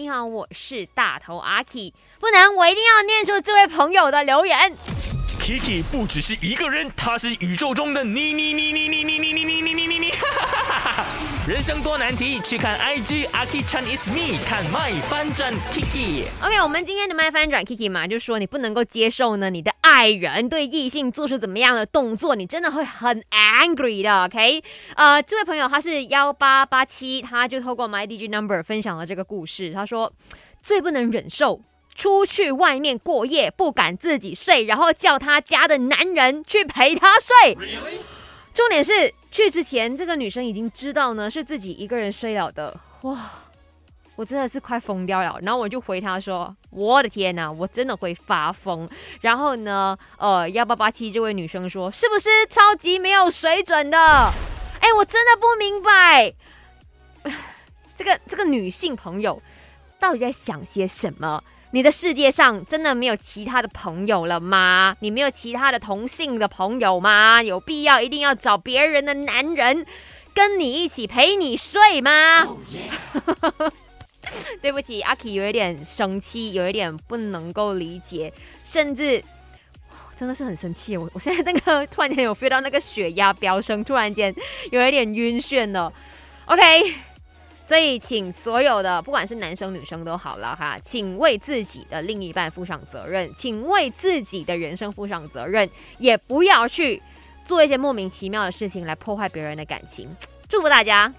你好，我是大头阿 K，不能，我一定要念出这位朋友的留言。Kiki 不只是一个人，他是宇宙中的你你你你你你你你，人生多难题，去看 IG a k i Chan is me，看麦翻转 Kiki。OK，我们今天的麦翻转 Kiki 嘛，就说你不能够接受呢，你的爱人对异性做出怎么样的动作，你真的会很 angry 的。OK，呃，这位朋友他是幺八八七，他就透过 My DJ Number 分享了这个故事，他说最不能忍受。出去外面过夜不敢自己睡，然后叫他家的男人去陪他睡。重点是去之前，这个女生已经知道呢是自己一个人睡了的。哇，我真的是快疯掉了。然后我就回她说：“我的天哪，我真的会发疯。”然后呢，呃，幺八八七这位女生说：“是不是超级没有水准的？”哎，我真的不明白，这个这个女性朋友到底在想些什么？你的世界上真的没有其他的朋友了吗？你没有其他的同性的朋友吗？有必要一定要找别人的男人跟你一起陪你睡吗？对不起，阿 K 有一点生气，有一点不能够理解，甚至真的是很生气。我我现在那个突然间有 feel 到那个血压飙升，突然间有一点晕眩了。OK。所以，请所有的不管是男生女生都好了哈，请为自己的另一半负上责任，请为自己的人生负上责任，也不要去做一些莫名其妙的事情来破坏别人的感情。祝福大家！